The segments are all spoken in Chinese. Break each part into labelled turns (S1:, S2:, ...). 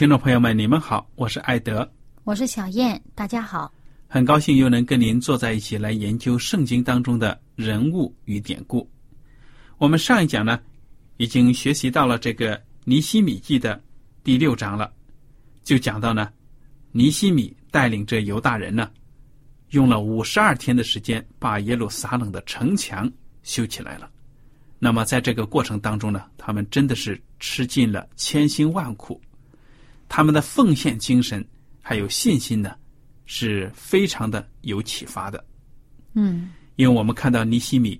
S1: 听众朋友们，你们好，我是艾德，
S2: 我是小燕，大家好，
S1: 很高兴又能跟您坐在一起来研究圣经当中的人物与典故。我们上一讲呢，已经学习到了这个尼西米记的第六章了，就讲到呢，尼西米带领着犹大人呢，用了五十二天的时间把耶路撒冷的城墙修起来了。那么在这个过程当中呢，他们真的是吃尽了千辛万苦。他们的奉献精神还有信心呢，是非常的有启发的。
S2: 嗯，
S1: 因为我们看到尼西米，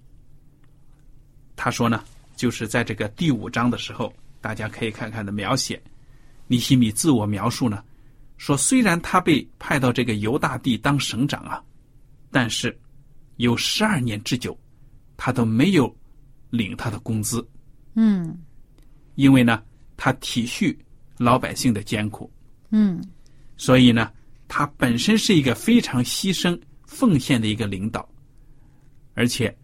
S1: 他说呢，就是在这个第五章的时候，大家可以看看的描写，尼西米自我描述呢，说虽然他被派到这个犹大地当省长啊，但是有十二年之久，他都没有领他的工资。
S2: 嗯，
S1: 因为呢，他体恤。老百姓的艰苦，
S2: 嗯，
S1: 所以呢，他本身是一个非常牺牲奉献的一个领导，而且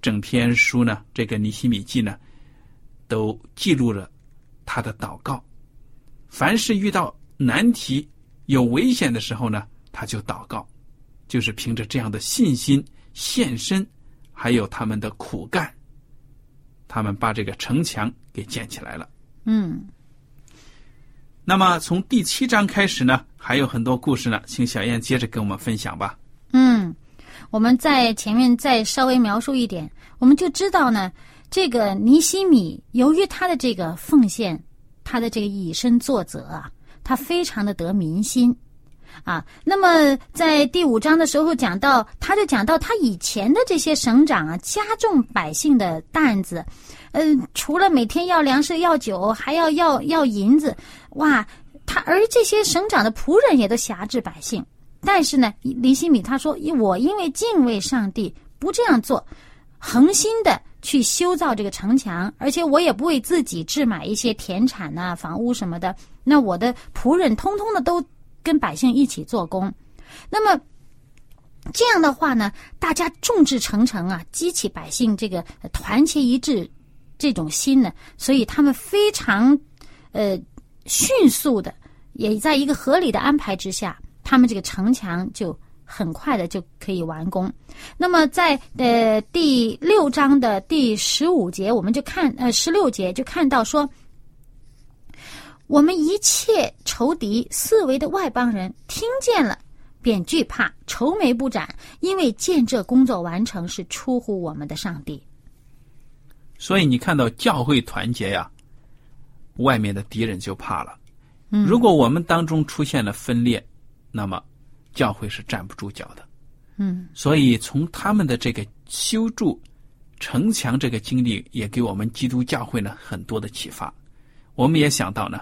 S1: 整篇书呢，这个尼西米记呢，都记录了他的祷告。凡是遇到难题、有危险的时候呢，他就祷告，就是凭着这样的信心献身，还有他们的苦干，他们把这个城墙给建起来了。
S2: 嗯。
S1: 那么从第七章开始呢，还有很多故事呢，请小燕接着跟我们分享吧。
S2: 嗯，我们在前面再稍微描述一点，我们就知道呢，这个尼西米由于他的这个奉献，他的这个以身作则啊，他非常的得民心啊。那么在第五章的时候讲到，他就讲到他以前的这些省长啊，加重百姓的担子。嗯，除了每天要粮食、要酒，还要要要银子，哇！他而这些省长的仆人也都辖制百姓。但是呢，林希米他说：“我因为敬畏上帝，不这样做，恒心的去修造这个城墙，而且我也不为自己置买一些田产呐、房屋什么的。那我的仆人通通的都跟百姓一起做工。那么这样的话呢，大家众志成城啊，激起百姓这个团结一致。”这种心呢，所以他们非常，呃，迅速的，也在一个合理的安排之下，他们这个城墙就很快的就可以完工。那么在呃第六章的第十五节，我们就看呃十六节就看到说，我们一切仇敌四围的外邦人听见了，便惧怕，愁眉不展，因为见这工作完成是出乎我们的上帝。
S1: 所以你看到教会团结呀，外面的敌人就怕了。
S2: 嗯，
S1: 如果我们当中出现了分裂，那么教会是站不住脚的。
S2: 嗯，
S1: 所以从他们的这个修筑城墙这个经历，也给我们基督教会呢很多的启发。我们也想到呢，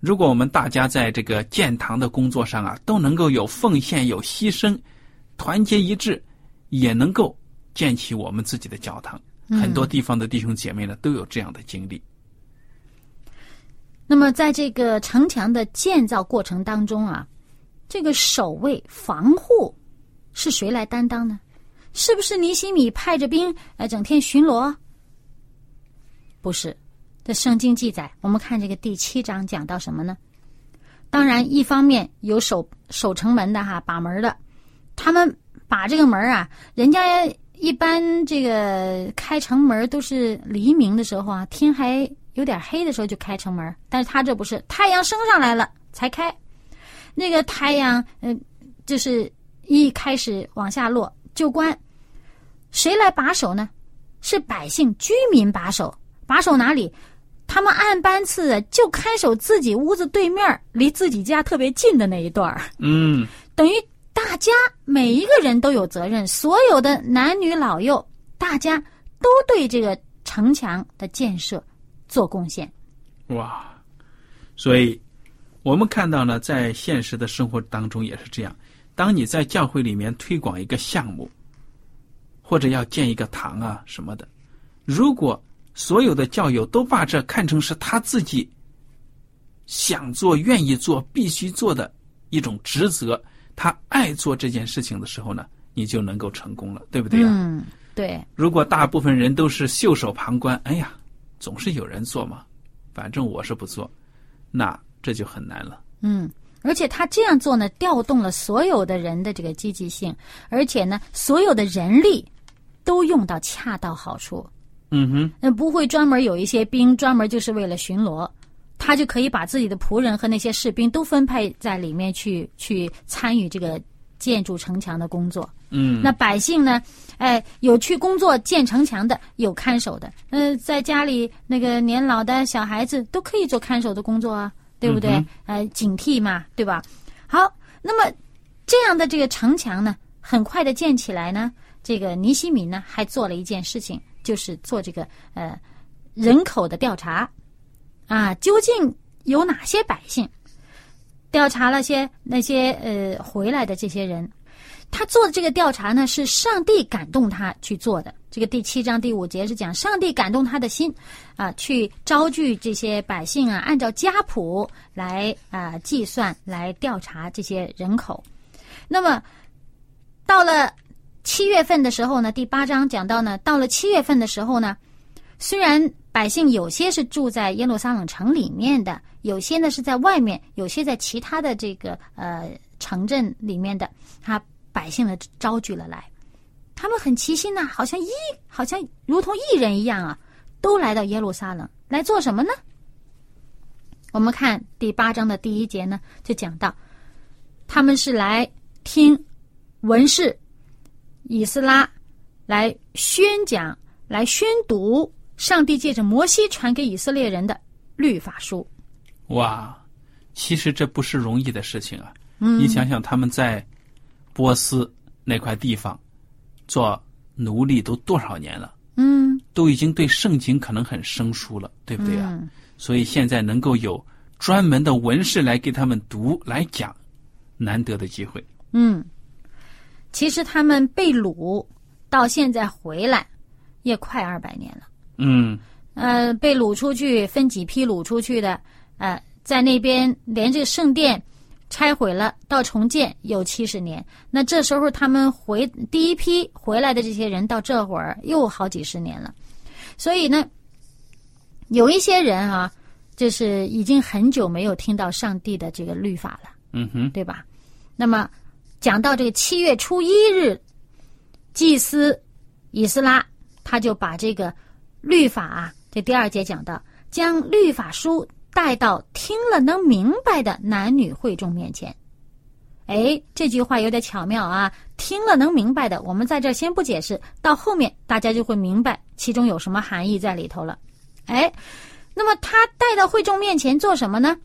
S1: 如果我们大家在这个建堂的工作上啊，都能够有奉献、有牺牲，团结一致，也能够建起我们自己的教堂。很多地方的弟兄姐妹呢都有这样的经历。
S2: 那那么在这个城墙的建造过程当中啊，这个守卫防护是谁来担当呢？是不是尼西米派着兵呃整天巡逻？不是，这圣经记载，我们看这个第七章讲到什么呢？当然，一方面有守守城门的哈，把门的，他们把这个门啊，人家一般这个开城门都是黎明的时候啊，天还有点黑的时候就开城门，但是他这不是，太阳升上来了才开，那个太阳嗯，就是一开始往下落就关。谁来把守呢？是百姓居民把守，把守哪里？他们按班次就看守自己屋子对面离自己家特别近的那一段
S1: 嗯，
S2: 等于大家每一个人都有责任，所有的男女老幼，大家都对这个城墙的建设做贡献。
S1: 哇，所以我们看到呢，在现实的生活当中也是这样。当你在教会里面推广一个项目。或者要建一个堂啊什么的，如果所有的教友都把这看成是他自己想做、愿意做、必须做的一种职责，他爱做这件事情的时候呢，你就能够成功了，对不对呀？
S2: 嗯，对。
S1: 如果大部分人都是袖手旁观，哎呀，总是有人做嘛，反正我是不做，那这就很难了。
S2: 嗯。而且他这样做呢，调动了所有的人的这个积极性，而且呢，所有的人力都用到恰到好处。
S1: 嗯哼，
S2: 那不会专门有一些兵专门就是为了巡逻，他就可以把自己的仆人和那些士兵都分配在里面去去参与这个建筑城墙的工作。
S1: 嗯，
S2: 那百姓呢，哎，有去工作建城墙的，有看守的，嗯，在家里那个年老的小孩子都可以做看守的工作啊。对不对？呃，警惕嘛，对吧？好，那么这样的这个城墙呢，很快的建起来呢。这个尼西米呢，还做了一件事情，就是做这个呃人口的调查啊，究竟有哪些百姓？调查了些那些呃回来的这些人。他做的这个调查呢，是上帝感动他去做的。这个第七章第五节是讲上帝感动他的心，啊，去招聚这些百姓啊，按照家谱来啊计算来调查这些人口。那么到了七月份的时候呢，第八章讲到呢，到了七月份的时候呢，虽然百姓有些是住在耶路撒冷城里面的，有些呢是在外面，有些在其他的这个呃城镇里面的，他。百姓的招聚了来，他们很齐心呐，好像一好像如同一人一样啊，都来到耶路撒冷来做什么呢？我们看第八章的第一节呢，就讲到他们是来听文士以斯拉来宣讲、来宣读上帝借着摩西传给以色列人的律法书。
S1: 哇，其实这不是容易的事情啊！嗯，你想想他们在。波斯那块地方，做奴隶都多少年了？
S2: 嗯，
S1: 都已经对圣经可能很生疏了，对不对啊？所以现在能够有专门的文士来给他们读来讲，难得的机会。
S2: 嗯，其实他们被掳到现在回来，也快二百年了。
S1: 嗯，
S2: 呃，被掳出去分几批掳出去的，呃，在那边连这个圣殿。拆毁了到重建有七十年，那这时候他们回第一批回来的这些人到这会儿又好几十年了，所以呢，有一些人啊，就是已经很久没有听到上帝的这个律法了，
S1: 嗯哼，
S2: 对吧？那么讲到这个七月初一日，祭司以斯拉他就把这个律法啊，这第二节讲到将律法书。带到听了能明白的男女会众面前，哎，这句话有点巧妙啊！听了能明白的，我们在这先不解释，到后面大家就会明白其中有什么含义在里头了。哎，那么他带到会众面前做什么呢？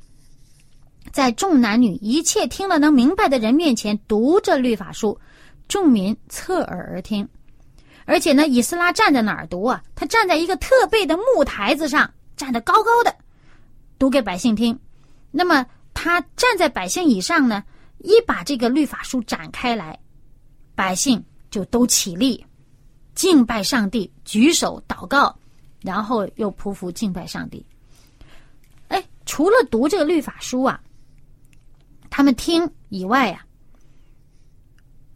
S2: 在众男女一切听了能明白的人面前读这律法书，众民侧耳而听，而且呢，以斯拉站在哪儿读啊？他站在一个特备的木台子上，站得高高的。读给百姓听，那么他站在百姓以上呢，一把这个律法书展开来，百姓就都起立，敬拜上帝，举手祷告，然后又匍匐敬拜上帝。哎，除了读这个律法书啊，他们听以外啊，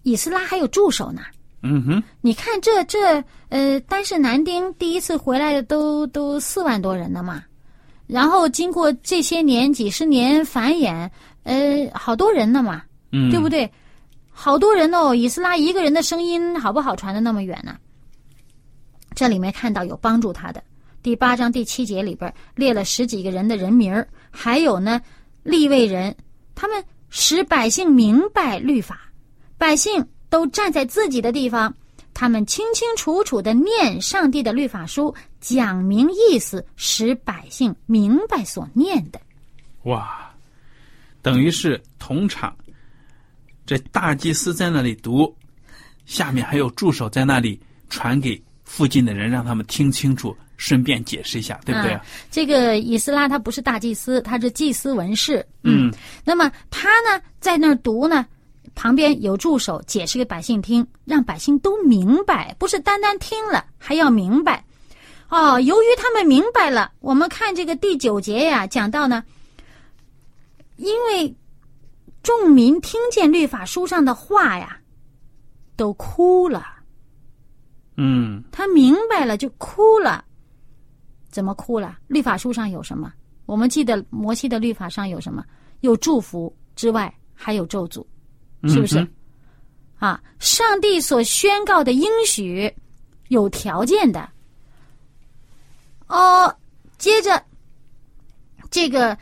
S2: 以斯拉还有助手呢。
S1: 嗯哼，
S2: 你看这这呃，单是男丁第一次回来的都都四万多人了嘛，然后经过这些年几十年繁衍，呃，好多人了嘛，
S1: 嗯，
S2: 对不对？好多人哦，以斯拉一个人的声音好不好传的那么远呢？这里面看到有帮助他的，第八章第七节里边列了十几个人的人名儿，还有呢立位人，他们使百姓明白律法，百姓都站在自己的地方，他们清清楚楚的念上帝的律法书，讲明意思，使百姓明白所念的。
S1: 哇，等于是同场，这大祭司在那里读，下面还有助手在那里传给附近的人，让他们听清楚，顺便解释一下，对不对？
S2: 啊这个以斯拉他不是大祭司，他是祭司文士。
S1: 嗯，
S2: 那么他呢，在那儿读呢，旁边有助手解释给百姓听，让百姓都明白，不是单单听了，还要明白。哦，由于他们明白了，我们看这个第九节呀，讲到呢，因为众民听见律法书上的话呀，都哭了。
S1: 嗯，
S2: 他明白了就哭了，怎么哭了？律法书上有什么？我们记得摩西的律法上有什么？有祝福之外，还有咒诅，是不是？啊，上帝所宣告的应许有条件的。哦，接着这个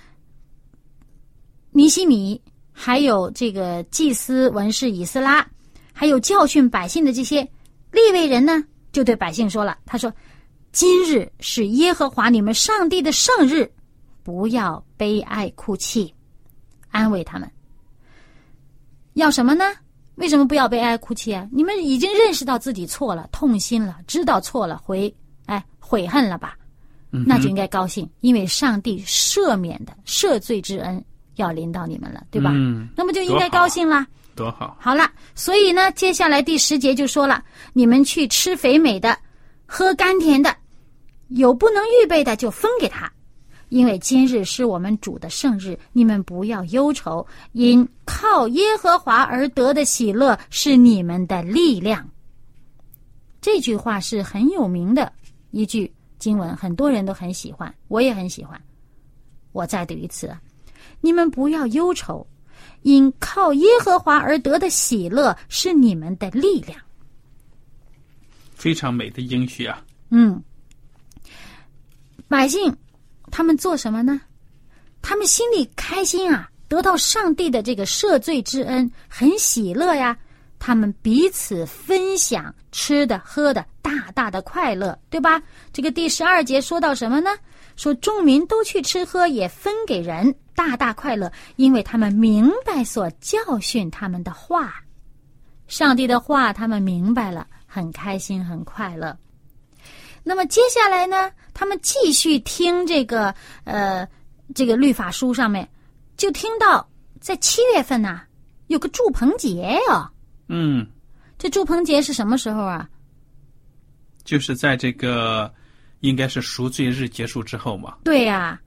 S2: 尼西米，还有这个祭司文士以斯拉，还有教训百姓的这些利未人呢，就对百姓说了：“他说，今日是耶和华你们上帝的圣日，不要悲哀哭泣，安慰他们。要什么呢？为什么不要悲哀哭泣啊？你们已经认识到自己错了，痛心了，知道错了，悔哎悔恨了吧？那就应该高兴，因为上帝赦免的赦罪之恩要临到你们了，对吧？
S1: 嗯
S2: 那么就应该高兴啦。
S1: 多好，
S2: 好了，所以呢，接下来第十节就说了：你们去吃肥美的，喝甘甜的，有不能预备的就分给他，因为今日是我们主的圣日，你们不要忧愁，因靠耶和华而得的喜乐是你们的力量。这句话是很有名的一句经文，很多人都很喜欢，我也很喜欢。我再读一次啊，你们不要忧愁。因靠耶和华而得的喜乐是你们的力量。
S1: 非常美的应许啊！
S2: 嗯，百姓他们做什么呢？他们心里开心啊，得到上帝的这个赦罪之恩，很喜乐呀。他们彼此分享吃的喝的，大大的快乐，对吧？这个第十二节说到什么呢？说众民都去吃喝，也分给人，大大快乐，因为他们明白所教训他们的话，上帝的话他们明白了，很开心，很快乐。那么接下来呢，他们继续听这个呃这个律法书上面，就听到在七月份呐、有个祝棚节哟、
S1: 嗯，
S2: 这祝棚节是什么时候啊？
S1: 就是在这个应该是赎罪日结束之后嘛。
S2: 对呀、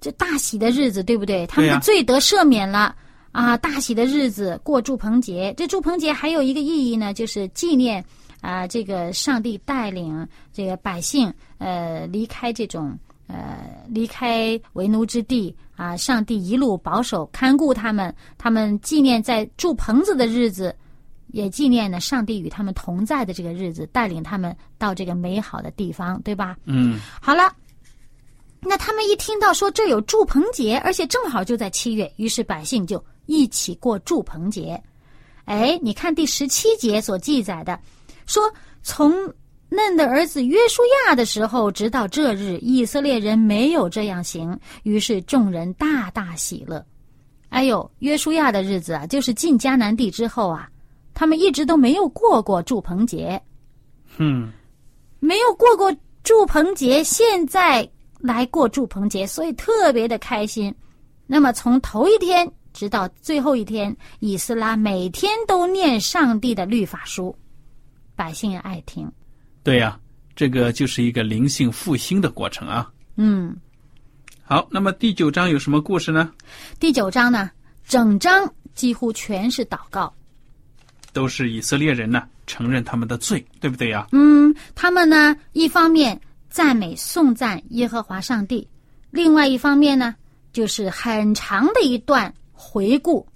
S2: 这大喜的日子，对不对？他们的罪得赦免了、啊！大喜的日子过祝棚节，这祝棚节还有一个意义呢，就是纪念啊，这个上帝带领这个百姓呃离开这种呃离开为奴之地啊，上帝一路保守看顾他们，他们纪念在住棚子的日子。也纪念呢，上帝与他们同在的这个日子，带领他们到这个美好的地方，对吧？
S1: 嗯，
S2: 好了，那他们一听到说这有祝棚节，而且正好就在七月，于是百姓就一起过祝棚节。哎，你看第十七节所记载的，说从嫩的儿子约书亚的时候，直到这日，以色列人没有这样行，于是众人大大喜乐。哎呦，约书亚的日子啊，就是进迦南地之后啊，他们一直都没有过过祝棚节。
S1: 嗯，
S2: 没有过过祝棚节，现在来过祝棚节，所以特别的开心。那么从头一天直到最后一天，以斯拉每天都念上帝的律法书，百姓也爱听。
S1: 对呀、这个就是一个灵性复兴的过程啊。
S2: 嗯，
S1: 好，那么第九章有什么故事呢？
S2: 第九章呢，整章几乎全是祷告。
S1: 都是以色列人呢承认他们的罪，对不对呀？
S2: 嗯，他们呢一方面赞美颂赞耶和华上帝，另外一方面呢就是很长的一段回顾，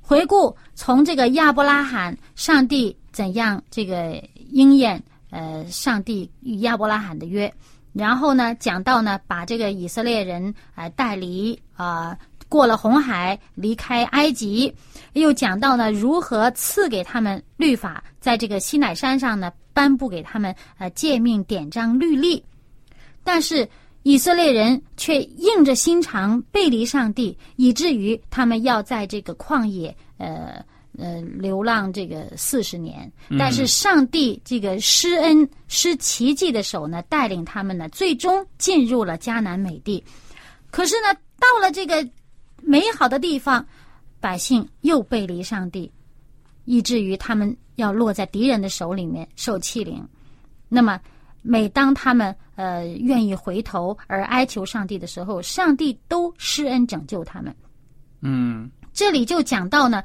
S2: 回顾从这个亚伯拉罕上帝怎样这个应验呃上帝与亚伯拉罕的约，然后呢讲到呢把这个以色列人呃带离啊。过了红海，离开埃及，又讲到呢如何赐给他们律法，在这个西乃山上呢颁布给他们呃诫命典章律例，但是以色列人却硬着心肠背离上帝，以至于他们要在这个旷野呃呃流浪这个四十年。但是上帝这个施恩施奇迹的手呢，带领他们呢最终进入了迦南美地。可是呢，到了这个。美好的地方，百姓又背离上帝，以至于他们要落在敌人的手里面受欺凌。那么，每当他们呃愿意回头而哀求上帝的时候，上帝都施恩拯救他们。
S1: 嗯，
S2: 这里就讲到呢，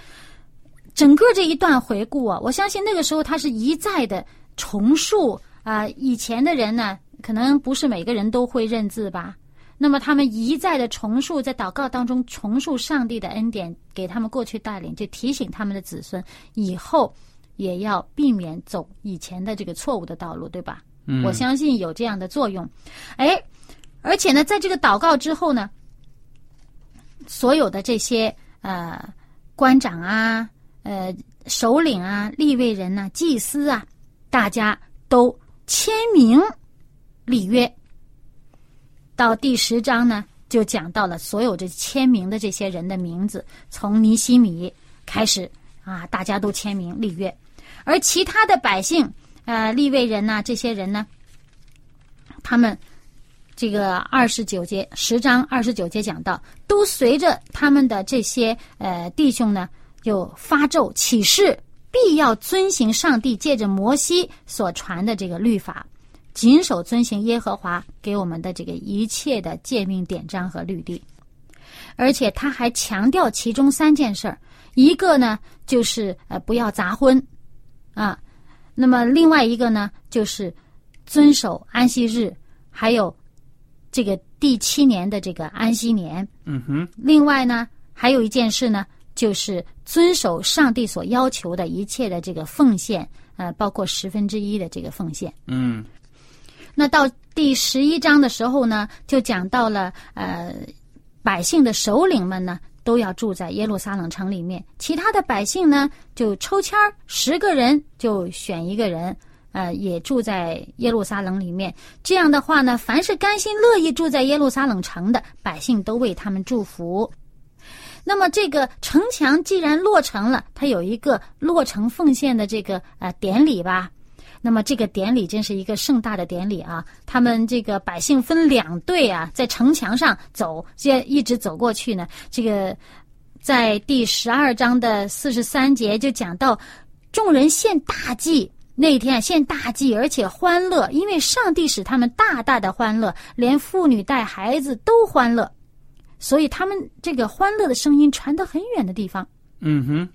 S2: 整个这一段回顾啊，我相信那个时候他是一再的重述啊，以前的人呢，可能不是每个人都会认字吧。那么他们一再的重述，在祷告当中重述上帝的恩典，给他们过去带领，就提醒他们的子孙以后也要避免走以前的这个错误的道路，对吧？
S1: 嗯，
S2: 我相信有这样的作用。哎，而且呢，在这个祷告之后呢，所有的这些呃官长啊、呃首领啊、立位人呐、祭司啊，大家都签名立约。到第十章呢，就讲到了所有这签名的这些人的名字，从尼西米开始啊，大家都签名立约，而其他的百姓，呃，立位人呐，这些人呢，他们这个二十九节十章二十九节讲到，都随着他们的这些呃弟兄呢，就发咒起誓，必要遵行上帝借着摩西所传的这个律法。谨守遵行耶和华给我们的这个一切的诫命典章和律例，而且他还强调其中三件事儿，一个呢就是呃不要杂婚，啊，那么另外一个呢就是遵守安息日，还有这个第七年的这个安息年。
S1: 嗯哼。
S2: 另外呢还有一件事呢，就是遵守上帝所要求的一切的这个奉献，呃，包括十分之一的这个奉献。
S1: 嗯。
S2: 那到第十一章的时候呢，就讲到了呃，百姓的首领们呢都要住在耶路撒冷城里面，其他的百姓呢就抽签儿，十个人就选一个人，呃，也住在耶路撒冷里面。这样的话呢，凡是甘心乐意住在耶路撒冷城的百姓，都为他们祝福。那么这个城墙既然落成了，它有一个落成奉献的这个呃典礼吧。那么这个典礼真是一个盛大的典礼啊！他们这个百姓分两队啊，在城墙上走，这一直走过去呢。这个在第十二章的四十三节就讲到，众人献大祭那天献大祭，而且欢乐，因为上帝使他们大大的欢乐，连妇女带孩子都欢乐，所以他们这个欢乐的声音传到很远的地方。
S1: 嗯哼。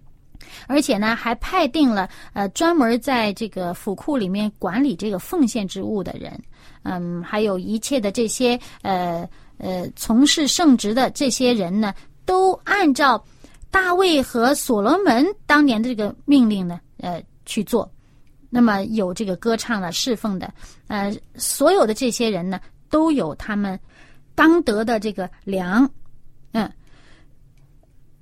S2: 而且呢，还派定了呃专门在这个府库里面管理这个奉献之物的人，嗯，还有一切的这些呃呃从事圣职的这些人呢，都按照大卫和所罗门当年的这个命令呢，呃去做。那么有这个歌唱的侍奉的，呃，所有的这些人呢，都有他们当得的这个粮，嗯。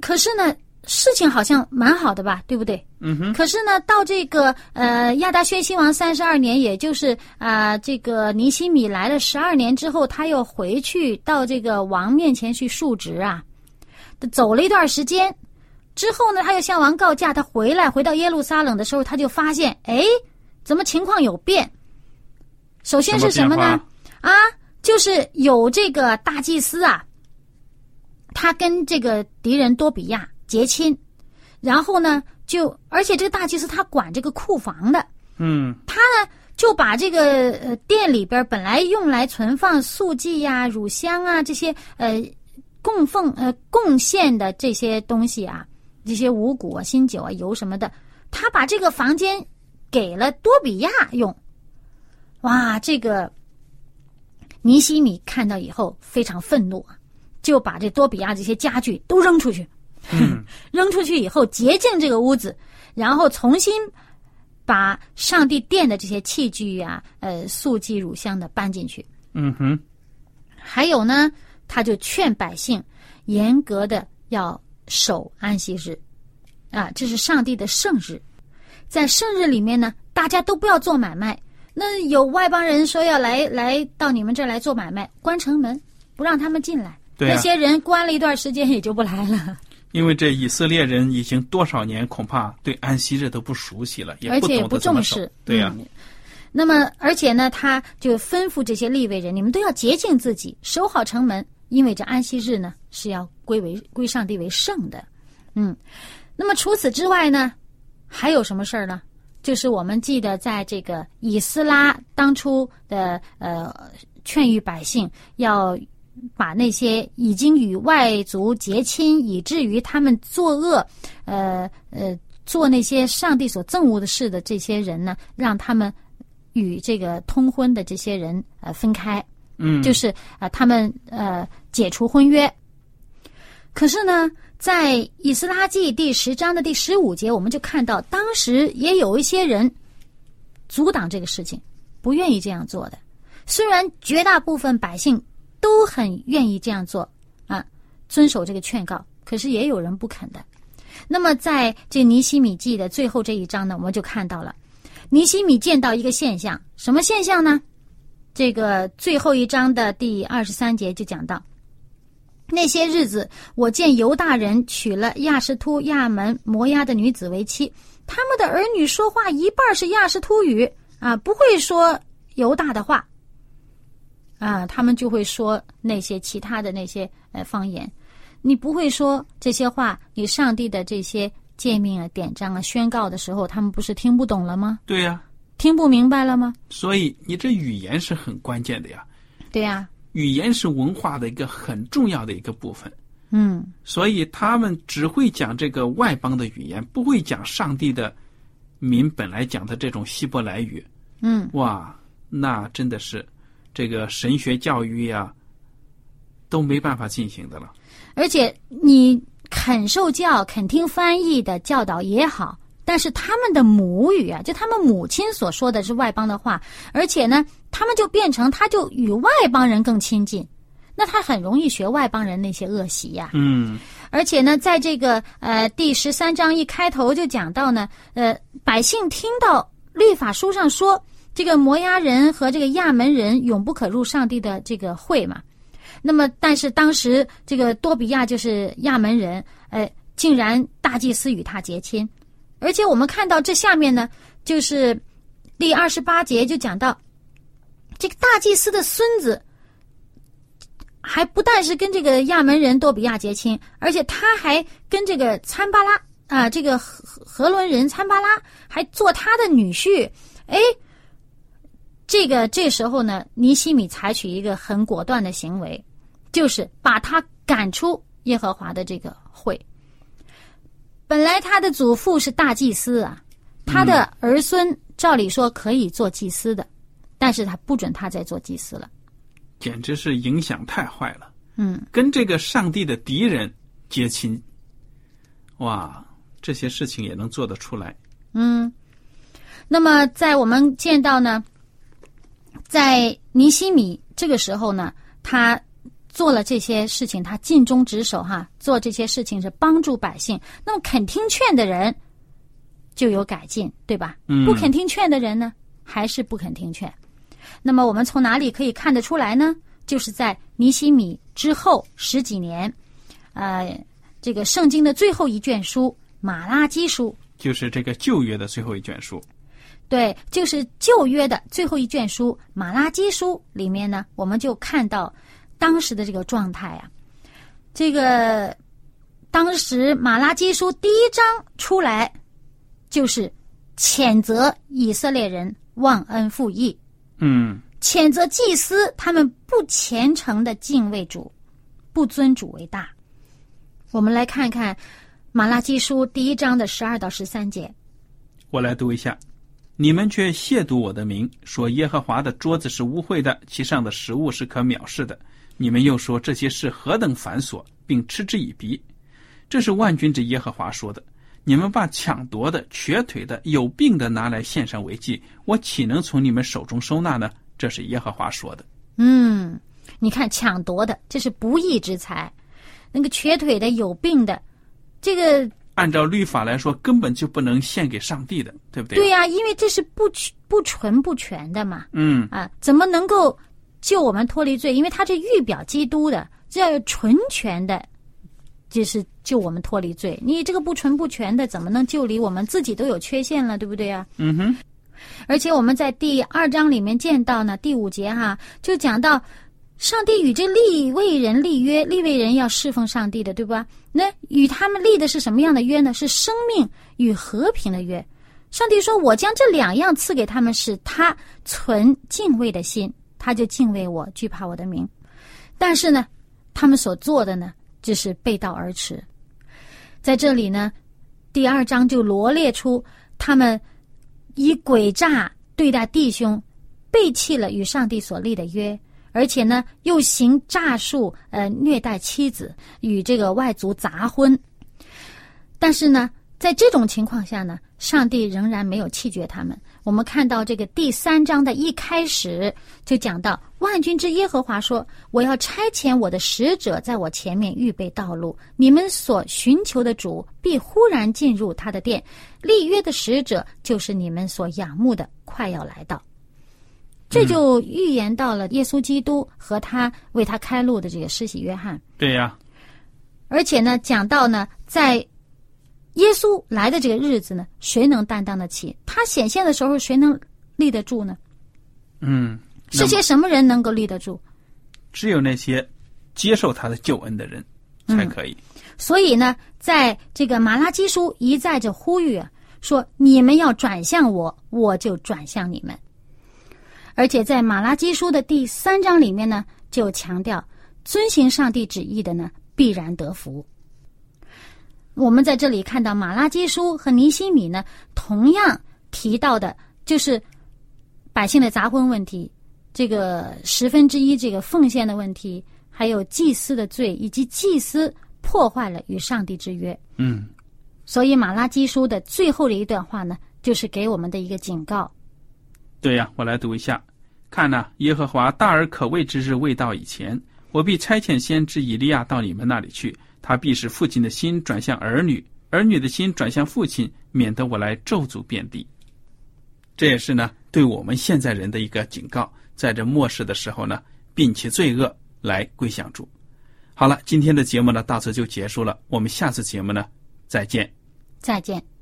S2: 可是呢。事情好像蛮好的吧，对不对？
S1: 嗯哼。
S2: 可是呢，到这个呃亚达薛西王三十二年，也就是啊这个尼西米来了十二年之后，他又回去到这个王面前去述职啊。走了一段时间之后呢，他又向王告假。他回来回到耶路撒冷的时候，他就发现，哎，怎么情况有变？首先是什么呢？啊，就是有这个大祭司啊，他跟这个敌人多比亚。结亲，然后呢，就而且这个大祭司他管这个库房的，
S1: 嗯，
S2: 他呢就把这个呃店里边本来用来存放素祭呀、乳香啊这些呃供奉呃贡献的这些东西啊，这些五谷啊、新酒啊、油什么的，他把这个房间给了多比亚用。哇，这个尼西米看到以后非常愤怒啊，就把这多比亚这些家具都扔出去。
S1: 嗯
S2: 扔出去以后洁净这个屋子，然后重新把上帝殿的这些器具呀、呃素祭乳香的搬进去。
S1: 嗯哼，
S2: 还有呢，他就劝百姓严格的要守安息日，啊，这是上帝的圣日，在圣日里面呢，大家都不要做买卖。那有外邦人说要来来到你们这儿来做买卖，关城门，不让他们进来。
S1: 对啊
S2: 那些人关了一段时间也就不来了。
S1: 因为这以色列人已经多少年恐怕对安息日都不熟悉了，也
S2: 而且也不重视。
S1: 对呀、
S2: 嗯那么，而且呢，他就吩咐这些立位人，你们都要洁净自己，守好城门，因为这安息日呢是要归为归上帝为圣的。嗯，那么除此之外呢，还有什么事儿呢？就是我们记得在这个以斯拉当初的呃劝谕百姓要把那些已经与外族结亲，以至于他们作恶，呃呃做那些上帝所憎恶的事的这些人呢，让他们与这个通婚的这些人呃分开，
S1: 嗯，
S2: 就是啊、呃他们呃解除婚约。可是呢，在以斯拉记第十章的第十五节，我们就看到，当时也有一些人阻挡这个事情，不愿意这样做的。虽然绝大部分百姓都很愿意这样做啊，遵守这个劝告，可是也有人不肯的。那么，在这尼西米记的最后这一章呢，我们就看到了尼西米见到一个现象，什么现象呢？这个最后一章的第二十三节就讲到，那些日子，我见犹大人娶了亚什突、亚门、摩押的女子为妻，他们的儿女说话一半是亚什突语啊，不会说犹大的话啊，他们就会说那些其他的那些呃方言。你不会说这些话，你上帝的这些诫命啊、典章啊、宣告的时候，他们不是听不懂了吗？
S1: 对呀、
S2: 听不明白了吗？
S1: 所以你这语言是很关键的呀，
S2: 对呀、
S1: 语言是文化的一个很重要的一个部分。
S2: 嗯，
S1: 所以他们只会讲这个外邦的语言，不会讲上帝的民本来讲的这种希伯来语。
S2: 嗯，
S1: 哇，那真的是这个神学教育呀，都没办法进行的了。
S2: 而且你肯受教、肯听翻译的教导也好，但是他们的母语啊，就他们母亲所说的是外邦的话，而且呢，他们就变成他就与外邦人更亲近，那他很容易学外邦人那些恶习呀、
S1: 嗯，
S2: 而且呢，在这个呃第十三章一开头就讲到呢，呃，百姓听到律法书上说，这个摩押人和这个亚门人永不可入上帝的这个会嘛。那么，但是当时这个多比亚就是亚门人，呃，竟然大祭司与他结亲，而且我们看到这下面呢，就是第二十八节就讲到，这个大祭司的孙子还不但是跟这个亚门人多比亚结亲，而且他还跟这个参巴拉啊，这个和和伦人参巴拉还做他的女婿。哎，这个这时候呢，尼西米采取一个很果断的行为，就是把他赶出耶和华的这个会。本来他的祖父是大祭司啊，他的儿孙照理说可以做祭司的，但是他不准他再做祭司了。
S1: 简直是影响太坏了。
S2: 嗯，
S1: 跟这个上帝的敌人结亲，哇，这些事情也能做得出来。
S2: 嗯，那么在我们见到呢，在尼西米这个时候呢，他做了这些事情，他尽忠职守哈，做这些事情是帮助百姓。那么肯听劝的人就有改进，对吧？
S1: 嗯
S2: 不肯听劝的人呢，还是不肯听劝。那么我们从哪里可以看得出来呢？就是在尼西米之后十几年，呃，这个圣经的最后一卷书《马拉基书》。
S1: 就是这个旧约的最后一卷书。
S2: 对，就是旧约的最后一卷书《马拉基书》里面呢，我们就看到当时的这个状态啊。这个当时《马拉基书》第一章出来，就是谴责以色列人忘恩负义，
S1: 嗯，
S2: 谴责祭司他们不虔诚的敬畏主，不尊主为大。我们来看看马拉基书第一章的十二到十三节。
S1: 我来读一下。你们却亵渎我的名，说耶和华的桌子是污秽的，其上的食物是可藐视的。你们又说这些事何等繁琐，并嗤之以鼻。这是万军之耶和华说的。你们把抢夺的、瘸腿的、有病的拿来献上为祭，我岂能从你们手中收纳呢？这是耶和华说的。
S2: 嗯，你看抢夺的，这是不义之财；那个瘸腿的、有病的，这个。
S1: 按照律法来说，根本就不能献给上帝的，对不对？
S2: 对呀，因为这是不不纯不全的嘛。
S1: 嗯
S2: 啊，怎么能够救我们脱离罪？因为他是预表基督的，这要纯全的，就是救我们脱离罪。你这个不纯不全的，怎么能救离我们自己都有缺陷了，对不对啊？
S1: 嗯哼。
S2: 而且我们在第二章里面见到呢，第五节哈，就讲到。上帝与这立位人立约，立位人要侍奉上帝的，对吧？那与他们立的是什么样的约呢？是生命与和平的约。上帝说：“我将这两样赐给他们，使他存敬畏的心，他就敬畏我，惧怕我的名。但是呢，他们所做的呢，就是背道而驰。在这里呢，第二章就罗列出他们以诡诈对待弟兄，背弃了与上帝所立的约。”而且呢，又行诈术，呃，虐待妻子，与这个外族杂婚。但是呢，在这种情况下呢，上帝仍然没有弃绝他们。我们看到这个第三章的一开始就讲到，万军之耶和华说：“我要差遣我的使者在我前面预备道路，你们所寻求的主必忽然进入他的殿，立约的使者就是你们所仰慕的，快要来到。”这就预言到了耶稣基督和他为他开路的这个施洗约翰。
S1: 对呀，
S2: 而且呢，讲到呢，在耶稣来的这个日子呢，谁能担当得起？他显现的时候，谁能立得住呢？
S1: 嗯，
S2: 是些什么人能够立得住？
S1: 只有那些接受他的救恩的人才可以。
S2: 所以呢，在这个马拉基书一再着呼吁啊，说你们要转向我，我就转向你们。而且在马拉基书的第三章里面呢，就强调遵行上帝旨意的呢，必然得福。我们在这里看到马拉基书和尼西米呢，同样提到的就是百姓的杂婚问题，这个十分之一这个奉献的问题，还有祭司的罪，以及祭司破坏了与上帝之约。
S1: 嗯，
S2: 所以马拉基书的最后的一段话呢，就是给我们的一个警告。
S1: 对呀，我来读一下。看呐，耶和华大而可畏之日未到以前，我必差遣先知以利亚到你们那里去。他必使父亲的心转向儿女，儿女的心转向父亲，免得我来咒诅遍地。这也是呢，对我们现在人的一个警告。在这末世的时候呢，摒弃罪恶来归向主。好了，今天的节目呢，到此就结束了。我们下次节目呢，再见。
S2: 再见。